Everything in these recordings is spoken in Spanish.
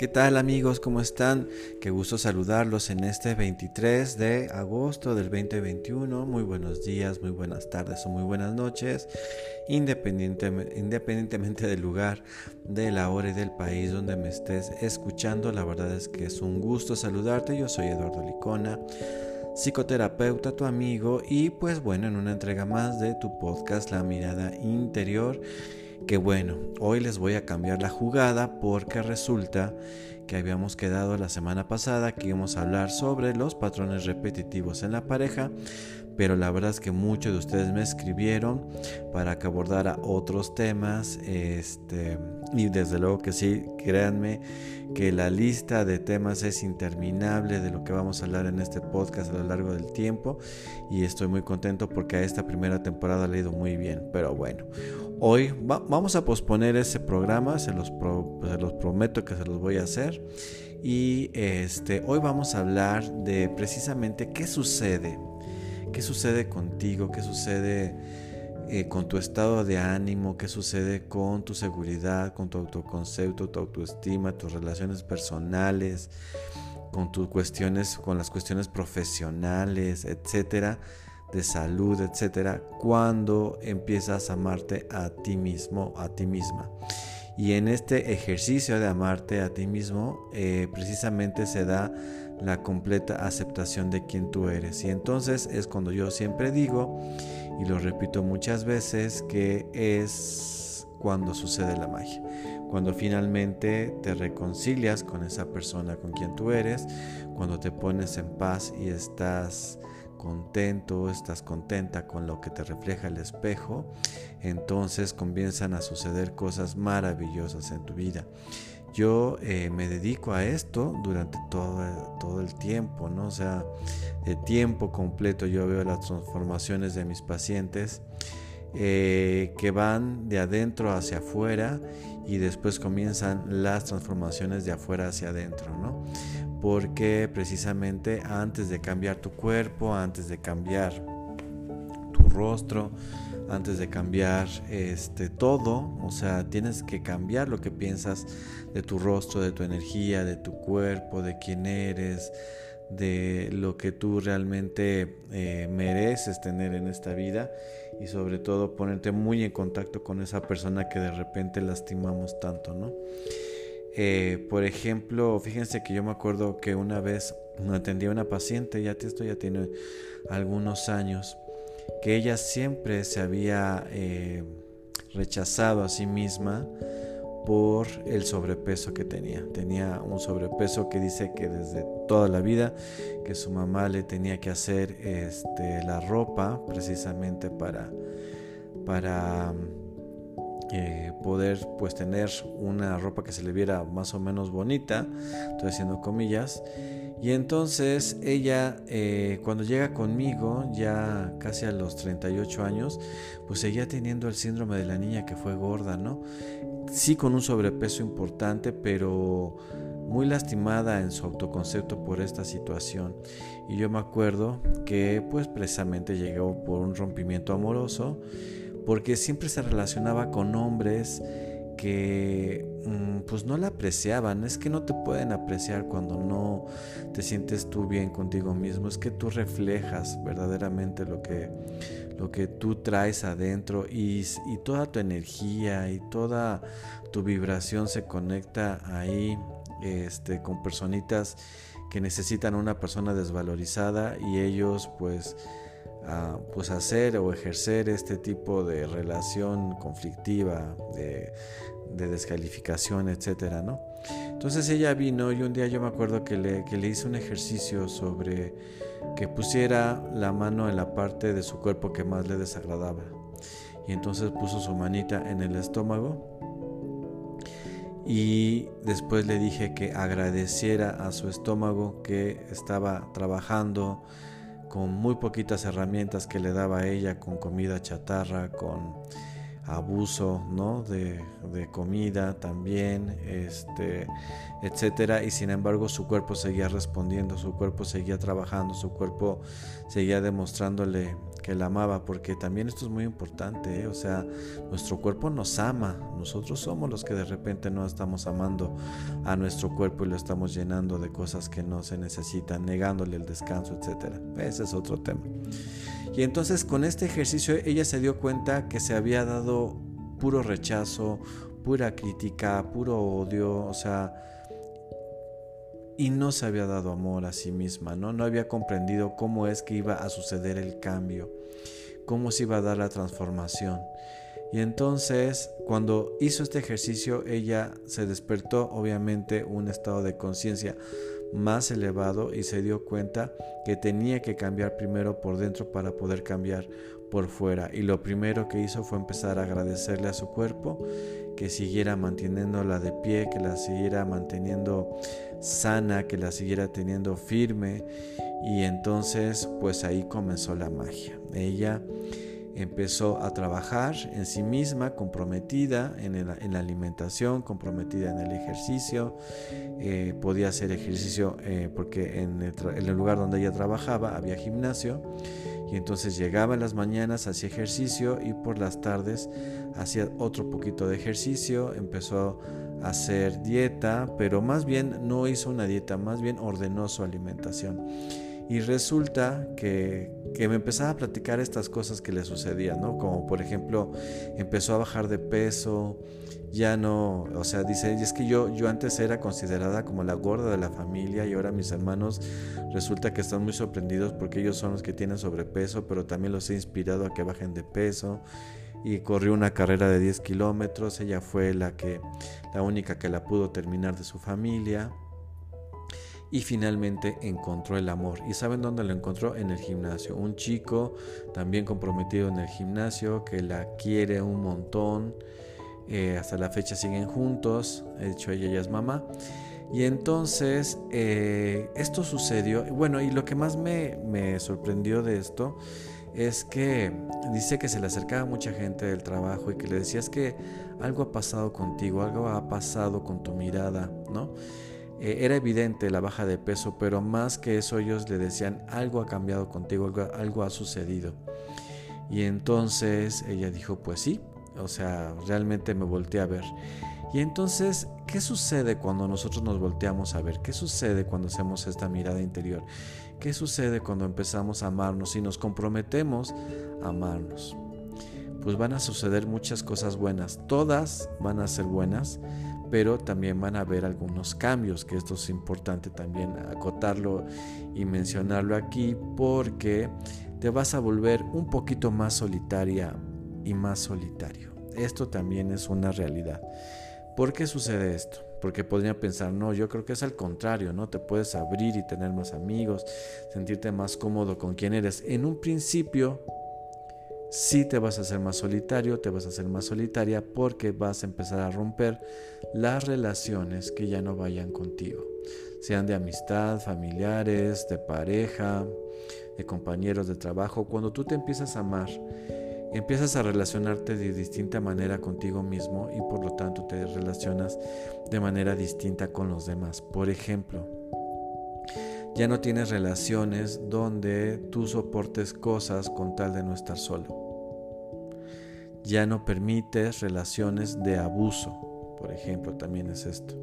¿Qué tal amigos? ¿Cómo están? Qué gusto saludarlos en este 23 de agosto del 2021. Muy buenos días, muy buenas tardes o muy buenas noches, independientemente, del lugar, de la hora y del país donde me estés escuchando. La verdad es que es un gusto saludarte. Yo soy Eduardo Licona psicoterapeuta, tu amigo y pues bueno, en una entrega más de tu podcast La mirada interior que bueno, hoy les voy a cambiar la jugada porque resulta que habíamos quedado la semana pasada que íbamos a hablar sobre los patrones repetitivos en la pareja, pero la verdad es que muchos de ustedes me escribieron para que abordara otros temas, este, y desde luego que sí, créanme que la lista de temas es interminable de lo que vamos a hablar en este podcast a lo largo del tiempo, y estoy muy contento porque a esta primera temporada le ha ido muy bien, pero bueno, Hoy vamos a posponer ese programa, se los, los, prometo que se los voy a hacer. Y este, hoy vamos a hablar de precisamente qué sucede, qué sucede contigo, qué sucede eh, con tu estado de ánimo, qué sucede con tu seguridad, con tu autoconcepto, tu autoestima, tus relaciones personales, con tus cuestiones, con las cuestiones profesionales, etcétera de salud, etcétera, cuando empiezas a amarte a ti mismo, a ti misma. Y en este ejercicio de amarte a ti mismo, eh, precisamente se da la completa aceptación de quien tú eres. Y entonces es cuando yo siempre digo, y lo repito muchas veces, que es cuando sucede la magia. Cuando finalmente te reconcilias con esa persona con quien tú eres, cuando te pones en paz y estás contento, estás contenta con lo que te refleja el espejo, entonces comienzan a suceder cosas maravillosas en tu vida. Yo eh, me dedico a esto durante todo, todo el tiempo, ¿no? O sea, de tiempo completo yo veo las transformaciones de mis pacientes eh, que van de adentro hacia afuera y después comienzan las transformaciones de afuera hacia adentro, ¿no? porque precisamente antes de cambiar tu cuerpo, antes de cambiar rostro, antes de cambiar este todo, o sea, tienes que cambiar lo que piensas de tu rostro, de tu energía, de tu cuerpo, de quién eres, de lo que tú realmente eh, mereces tener en esta vida y sobre todo ponerte muy en contacto con esa persona que de repente lastimamos tanto, ¿no? Eh, por ejemplo, fíjense que yo me acuerdo que una vez atendí a una paciente, ya esto ya tiene algunos años, que ella siempre se había eh, rechazado a sí misma por el sobrepeso que tenía. Tenía un sobrepeso que dice que desde toda la vida que su mamá le tenía que hacer este, la ropa precisamente para, para eh, poder pues tener una ropa que se le viera más o menos bonita, estoy haciendo comillas. Y entonces ella eh, cuando llega conmigo, ya casi a los 38 años, pues seguía teniendo el síndrome de la niña que fue gorda, ¿no? Sí con un sobrepeso importante, pero muy lastimada en su autoconcepto por esta situación. Y yo me acuerdo que pues precisamente llegó por un rompimiento amoroso porque siempre se relacionaba con hombres que mm, pues no la apreciaban, es que no te pueden apreciar cuando no te sientes tú bien contigo mismo, es que tú reflejas verdaderamente lo que, lo que tú traes adentro y, y toda tu energía y toda tu vibración se conecta ahí este, con personitas que necesitan una persona desvalorizada y ellos pues pues hacer o ejercer este tipo de relación conflictiva, de, descalificación, etcétera, ¿no? Entonces ella vino y un día yo me acuerdo que le, que le hice un ejercicio sobre que pusiera la mano en la parte de su cuerpo que más le desagradaba. Y entonces puso su manita en el estómago y después le dije que agradeciera a su estómago que estaba trabajando con muy poquitas herramientas que le daba a ella, con comida chatarra, con abuso ¿no? de, comida también, este, etcétera, y sin embargo su cuerpo seguía respondiendo, su cuerpo seguía trabajando, su cuerpo seguía demostrándole que la amaba, porque también esto es muy importante, ¿eh? o sea, nuestro cuerpo nos ama, nosotros somos los que de repente no estamos amando a nuestro cuerpo y lo estamos llenando de cosas que no se necesitan, negándole el descanso, etc. Ese es otro tema. Y entonces con este ejercicio ella se dio cuenta que se había dado puro rechazo, pura crítica, puro odio, o sea, y no se había dado amor a sí misma, ¿no? No había comprendido cómo es que iba a suceder el cambio, cómo se iba a dar la transformación. Y entonces, cuando hizo este ejercicio, ella se despertó, obviamente, un estado de conciencia más elevado y se dio cuenta que tenía que cambiar primero por dentro para poder cambiar por fuera. Y lo primero que hizo fue empezar a agradecerle a su cuerpo que siguiera manteniéndola de pie, que la siguiera manteniendo sana, que la siguiera teniendo firme. Y entonces pues ahí comenzó la magia. Ella empezó a trabajar en sí misma, comprometida en, la alimentación, comprometida en el ejercicio. Eh, podía hacer ejercicio eh, porque en el, lugar donde ella trabajaba había gimnasio. Y entonces llegaba en las mañanas, hacía ejercicio y por las tardes hacía otro poquito de ejercicio, empezó a hacer dieta, pero más bien no hizo una dieta, más bien ordenó su alimentación. Y resulta que, me empezaba a platicar estas cosas que le sucedían, ¿no? Como por ejemplo, empezó a bajar de peso, ya no, o sea, dice, y es que yo, yo antes era considerada como la gorda de la familia y ahora mis hermanos resulta que están muy sorprendidos porque ellos son los que tienen sobrepeso, pero también los he inspirado a que bajen de peso y corrió una carrera de 10 kilómetros, ella fue la que, la única que la pudo terminar de su familia y finalmente encontró el amor. ¿Y saben dónde lo encontró? En el gimnasio. Un chico también comprometido en el gimnasio que la quiere un montón. Eh, hasta la fecha siguen juntos. De hecho, ella ya es mamá. Y entonces eh, esto sucedió. Bueno, y lo que más me, me sorprendió de esto es que dice que se le acercaba mucha gente del trabajo y que le decías que algo ha pasado contigo, algo ha pasado con tu mirada, ¿no? Eh, era evidente la baja de peso, pero más que eso ellos le decían, algo ha cambiado contigo, algo, ha sucedido. Y entonces ella dijo, pues sí, o sea, realmente me volteé a ver. Y entonces, ¿qué sucede cuando nosotros nos volteamos a ver? ¿Qué sucede cuando hacemos esta mirada interior? ¿Qué sucede cuando empezamos a amarnos y nos comprometemos a amarnos? Pues van a suceder muchas cosas buenas. Todas van a ser buenas, pero también van a haber algunos cambios, que esto es importante también acotarlo y mencionarlo aquí, porque te vas a volver un poquito más solitaria y más solitario. Esto también es una realidad. ¿Por qué sucede esto? Porque podría pensar, no, yo creo que es al contrario, ¿no? Te puedes abrir y tener más amigos, sentirte más cómodo con quien eres. En un principio sí te vas a hacer más solitario, te vas a hacer más solitaria porque vas a empezar a romper las relaciones que ya no vayan contigo, sean de amistad, familiares, de pareja, de compañeros de trabajo. Cuando tú te empiezas a amar, empiezas a relacionarte de distinta manera contigo mismo y por lo tanto te relacionas de manera distinta con los demás. Por ejemplo, ya no tienes relaciones donde tú soportes cosas con tal de no estar solo. Ya no permites relaciones de abuso, por ejemplo, también es esto.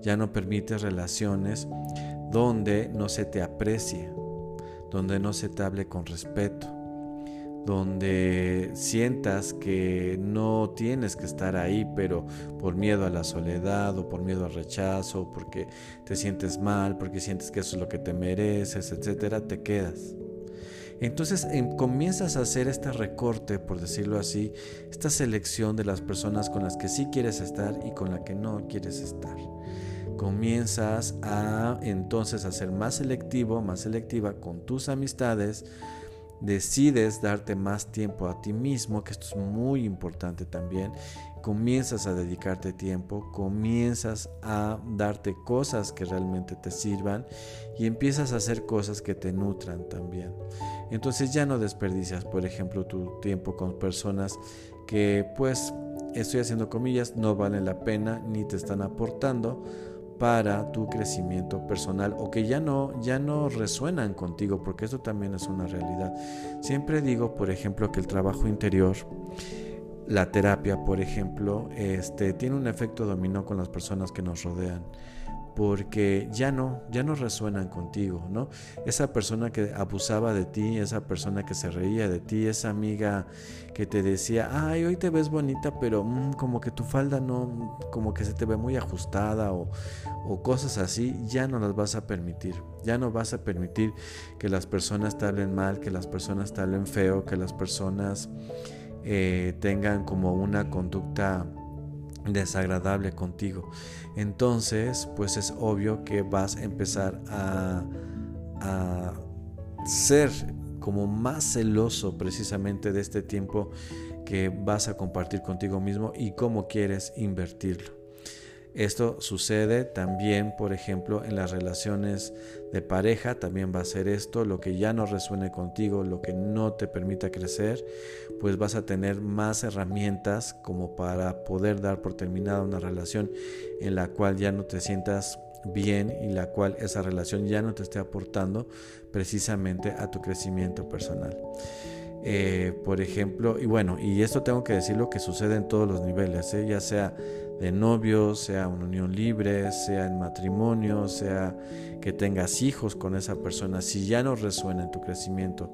Ya no permites relaciones donde no se te aprecie, donde no se te hable con respeto, donde sientas que no tienes que estar ahí, pero por miedo a la soledad o por miedo al rechazo, porque te sientes mal, porque sientes que eso es lo que te mereces, etcétera, te quedas. Entonces em, comienzas a hacer este recorte, por decirlo así, esta selección de las personas con las que sí quieres estar y con las que no quieres estar. Comienzas a entonces a ser más selectivo, más selectiva con tus amistades, decides darte más tiempo a ti mismo, que esto es muy importante también, comienzas a dedicarte tiempo, comienzas a darte cosas que realmente te sirvan y empiezas a hacer cosas que te nutran también. Entonces ya no desperdicias, por ejemplo, tu tiempo con personas que pues, estoy haciendo comillas, no valen la pena ni te están aportando para tu crecimiento personal o que ya no ya no resuenan contigo porque eso también es una realidad. Siempre digo, por ejemplo, que el trabajo interior la terapia, por ejemplo, este tiene un efecto dominó con las personas que nos rodean porque ya no, ya no resuenan contigo, ¿no? Esa persona que abusaba de ti, esa persona que se reía de ti, esa amiga que te decía, ay, hoy te ves bonita, pero mm, como que tu falda no, como que se te ve muy ajustada o, cosas así, ya no las vas a permitir. Ya no vas a permitir que las personas te hablen mal, que las personas te hablen feo, que las personas eh, tengan como una conducta desagradable contigo. Entonces, pues es obvio que vas a empezar a, a ser como más celoso precisamente de este tiempo que vas a compartir contigo mismo y cómo quieres invertirlo. Esto sucede también, por ejemplo, en las relaciones de pareja, también va a ser esto, lo que ya no resuene contigo, lo que no te permita crecer, pues vas a tener más herramientas como para poder dar por terminada una relación en la cual ya no te sientas bien y la cual esa relación ya no te esté aportando precisamente a tu crecimiento personal. Eh, por ejemplo, y bueno, y esto tengo que decir lo que sucede en todos los niveles, ¿eh? ya sea de novios, sea una unión libre, sea en matrimonio, sea que tengas hijos con esa persona, si ya no resuena en tu crecimiento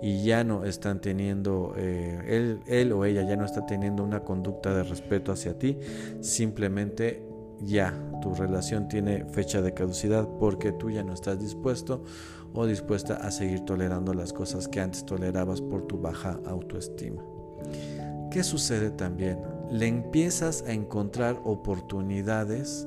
y ya no están teniendo, eh, él, él o ella ya no está teniendo una conducta de respeto hacia ti, simplemente ya tu relación tiene fecha de caducidad porque tú ya no estás dispuesto o dispuesta a seguir tolerando las cosas que antes tolerabas por tu baja autoestima. ¿Qué sucede también? Le empiezas a encontrar oportunidades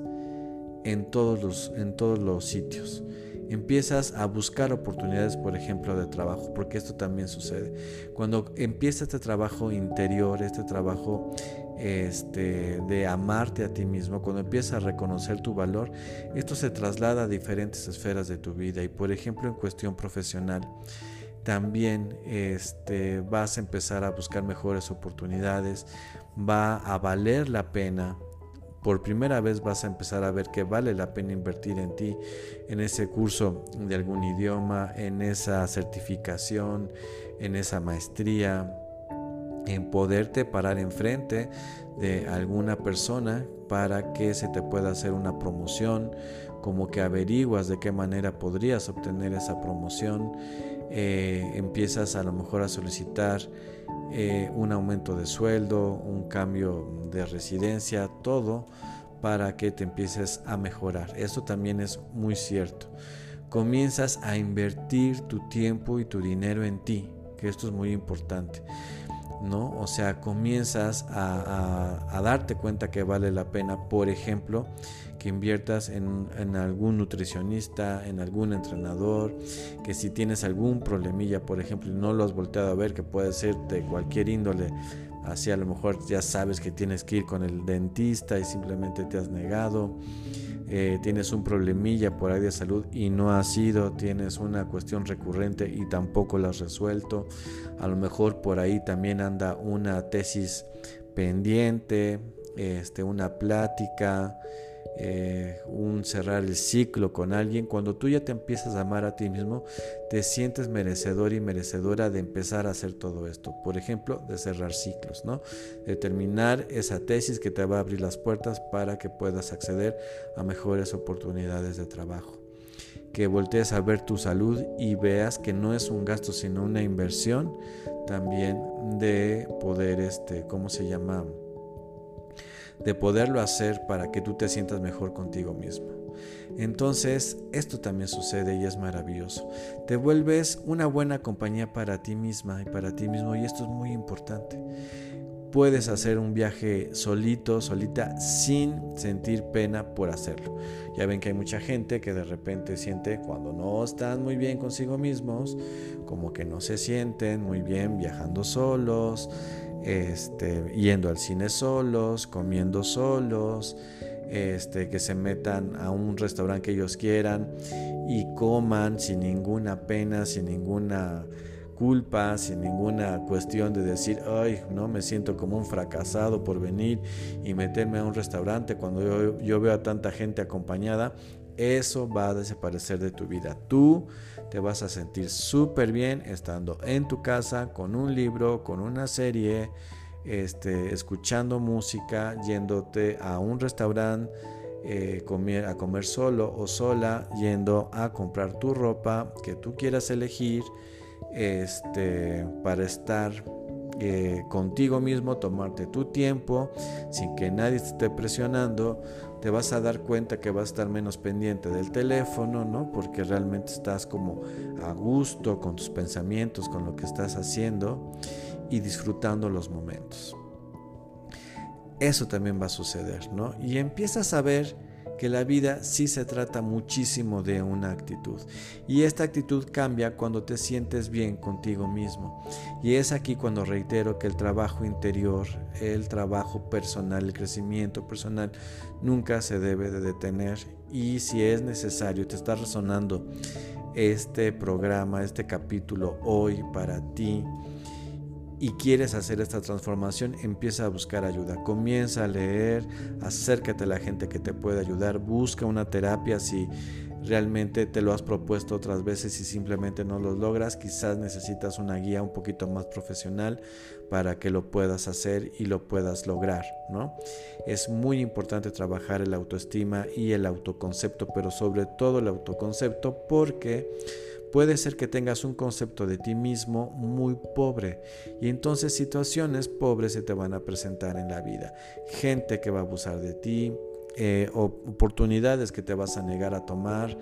en todos los, en todos los sitios. Empiezas a buscar oportunidades, por ejemplo, de trabajo, porque esto también sucede. Cuando empieza este trabajo interior, este trabajo este, de amarte a ti mismo, cuando empiezas a reconocer tu valor, esto se traslada a diferentes esferas de tu vida. Y por ejemplo, en cuestión profesional, también este, vas a empezar a buscar mejores oportunidades, va a valer la pena. Por primera vez vas a empezar a ver que vale la pena invertir en ti, en ese curso de algún idioma, en esa certificación, en esa maestría, en poderte parar enfrente de alguna persona para que se te pueda hacer una promoción, como que averiguas de qué manera podrías obtener esa promoción, eh, empiezas a lo mejor a solicitar eh, un aumento de sueldo, un cambio de residencia, todo para que te empieces a mejorar. Esto también es muy cierto. Comienzas a invertir tu tiempo y tu dinero en ti, que esto es muy importante. ¿no? O sea, comienzas a, darte cuenta que vale la pena, por ejemplo, que inviertas en, algún nutricionista, en algún entrenador, que si tienes algún problemilla, por ejemplo, y no lo has volteado a ver, que puede ser de cualquier índole, así a lo mejor ya sabes que tienes que ir con el dentista y simplemente te has negado. Eh, tienes un problemilla por ahí de salud y no ha sido, tienes una cuestión recurrente y tampoco la has resuelto, a lo mejor por ahí también anda una tesis pendiente, este, una plática, eh, un cerrar el ciclo con alguien, cuando tú ya te empiezas a amar a ti mismo, te sientes merecedor y merecedora de empezar a hacer todo esto. Por ejemplo, de cerrar ciclos, ¿no? De terminar esa tesis que te va a abrir las puertas para que puedas acceder a mejores oportunidades de trabajo. Que voltees a ver tu salud y veas que no es un gasto, sino una inversión también de poder, este, ¿cómo se llama? De poderlo hacer para que tú te sientas mejor contigo mismo. Entonces, esto también sucede y es maravilloso. Te vuelves una buena compañía para ti misma y para ti mismo y esto es muy importante. Puedes hacer un viaje solito, solita, sin sentir pena por hacerlo. Ya ven que hay mucha gente que de repente siente cuando no están muy bien consigo mismos, como que no se sienten muy bien viajando solos, este, yendo al cine solos, comiendo solos, este, que se metan a un restaurante que ellos quieran y coman sin ninguna pena, sin ninguna culpa, sin ninguna cuestión de decir, ay, no, me siento como un fracasado por venir y meterme a un restaurante cuando yo, yo veo a tanta gente acompañada, eso va a desaparecer de tu vida. Tú te vas a sentir súper bien estando en tu casa con un libro, con una serie, este, escuchando música, yéndote a un restaurante eh, a comer solo o sola, yendo a comprar tu ropa que tú quieras elegir este, para estar eh, contigo mismo, tomarte tu tiempo sin que nadie te esté presionando, te vas a dar cuenta que vas a estar menos pendiente del teléfono, ¿no? Porque realmente estás como a gusto con tus pensamientos, con lo que estás haciendo y disfrutando los momentos. Eso también va a suceder, ¿no? Y empiezas a ver que la vida sí se trata muchísimo de una actitud. Y esta actitud cambia cuando te sientes bien contigo mismo. Y es aquí cuando reitero que el trabajo interior, el trabajo personal, el crecimiento personal nunca se debe de detener. Y si es necesario, te está resonando este programa, este capítulo hoy para ti y quieres hacer esta transformación, empieza a buscar ayuda. Comienza a leer, acércate a la gente que te puede ayudar, busca una terapia si realmente te lo has propuesto otras veces y simplemente no lo logras, quizás necesitas una guía un poquito más profesional para que lo puedas hacer y lo puedas lograr, ¿no? Es muy importante trabajar el autoestima y el autoconcepto, pero sobre todo el autoconcepto porque Puede ser que tengas un concepto de ti mismo muy pobre y entonces situaciones pobres se te van a presentar en la vida. Gente que va a abusar de ti, eh, oportunidades que te vas a negar a tomar,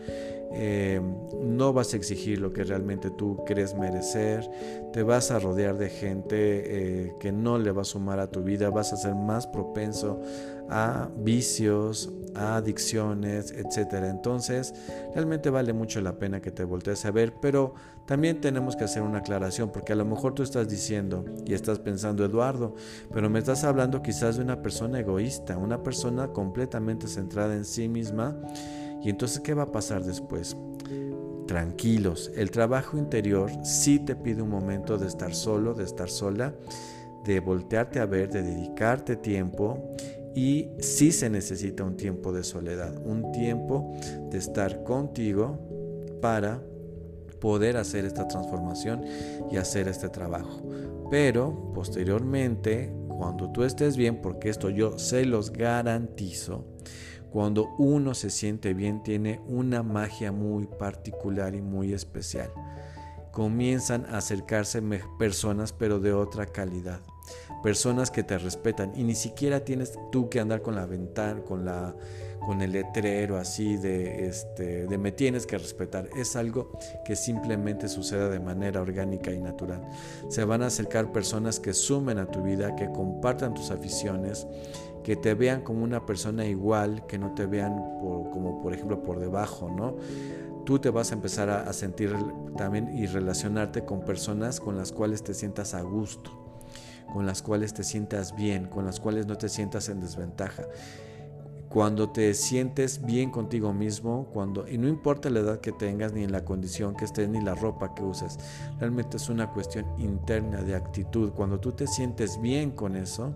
eh, no vas a exigir lo que realmente tú crees merecer, te vas a rodear de gente eh, que no le va a sumar a tu vida, vas a ser más propenso a vicios, a adicciones, etcétera. Entonces, realmente vale mucho la pena que te voltees a ver, pero también tenemos que hacer una aclaración, porque a lo mejor tú estás diciendo y estás pensando, Eduardo, pero me estás hablando quizás de una persona egoísta, una persona completamente centrada en sí misma y entonces, ¿qué va a pasar después? Tranquilos, el trabajo interior sí te pide un momento de estar solo, de estar sola, de voltearte a ver, de dedicarte tiempo y sí se necesita un tiempo de soledad, un tiempo de estar contigo para poder hacer esta transformación y hacer este trabajo. Pero posteriormente, cuando tú estés bien, porque esto yo se los garantizo, cuando uno se siente bien tiene una magia muy particular y muy especial. Comienzan a acercarse personas pero de otra calidad. Personas que te respetan y ni siquiera tienes tú que andar con la ventana, con la con el letrero así de este de me tienes que respetar. Es algo que simplemente sucede de manera orgánica y natural. Se van a acercar personas que sumen a tu vida, que compartan tus aficiones, que te vean como una persona igual, que no te vean como por ejemplo por debajo, ¿no? Tú te vas a empezar a, sentir también y relacionarte con personas con las cuales te sientas a gusto, con las cuales te sientas bien, con las cuales no te sientas en desventaja. Cuando te sientes bien contigo mismo, cuando y no importa la edad que tengas ni en la condición que estés ni la ropa que uses, realmente es una cuestión interna de actitud. Cuando tú te sientes bien con eso,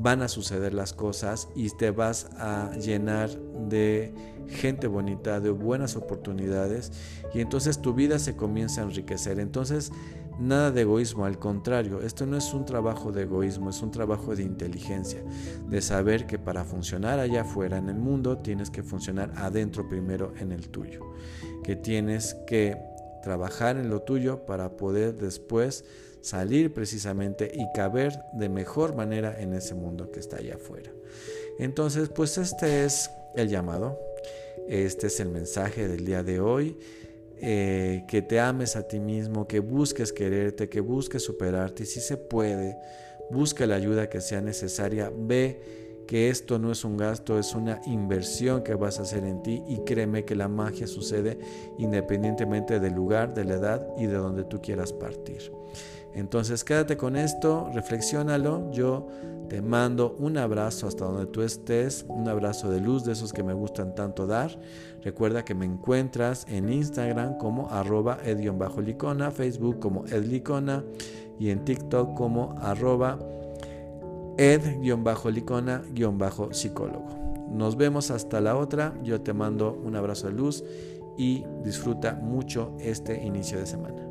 van a suceder las cosas y te vas a llenar de gente bonita, de buenas oportunidades y entonces tu vida se comienza a enriquecer. Entonces, nada de egoísmo, al contrario, esto no es un trabajo de egoísmo, es un trabajo de inteligencia, de saber que para funcionar allá afuera en el mundo tienes que funcionar adentro primero en el tuyo, que tienes que trabajar en lo tuyo para poder después salir precisamente y caber de mejor manera en ese mundo que está allá afuera. Entonces, pues este es el llamado, este es el mensaje del día de hoy. Eh, que te ames a ti mismo, que busques quererte, que busques superarte y si se puede, busca la ayuda que sea necesaria, ve que esto no es un gasto, es una inversión que vas a hacer en ti y créeme que la magia sucede independientemente del lugar, de la edad y de donde tú quieras partir. Entonces quédate con esto, reflexiónalo. Yo te mando un abrazo hasta donde tú estés, un abrazo de luz de esos que me gustan tanto dar. Recuerda que me encuentras en Instagram como arroba ed-licona, Facebook como edlicona y en TikTok como arroba ed-licona-psicólogo. Nos vemos hasta la otra. Yo te mando un abrazo de luz y disfruta mucho este inicio de semana.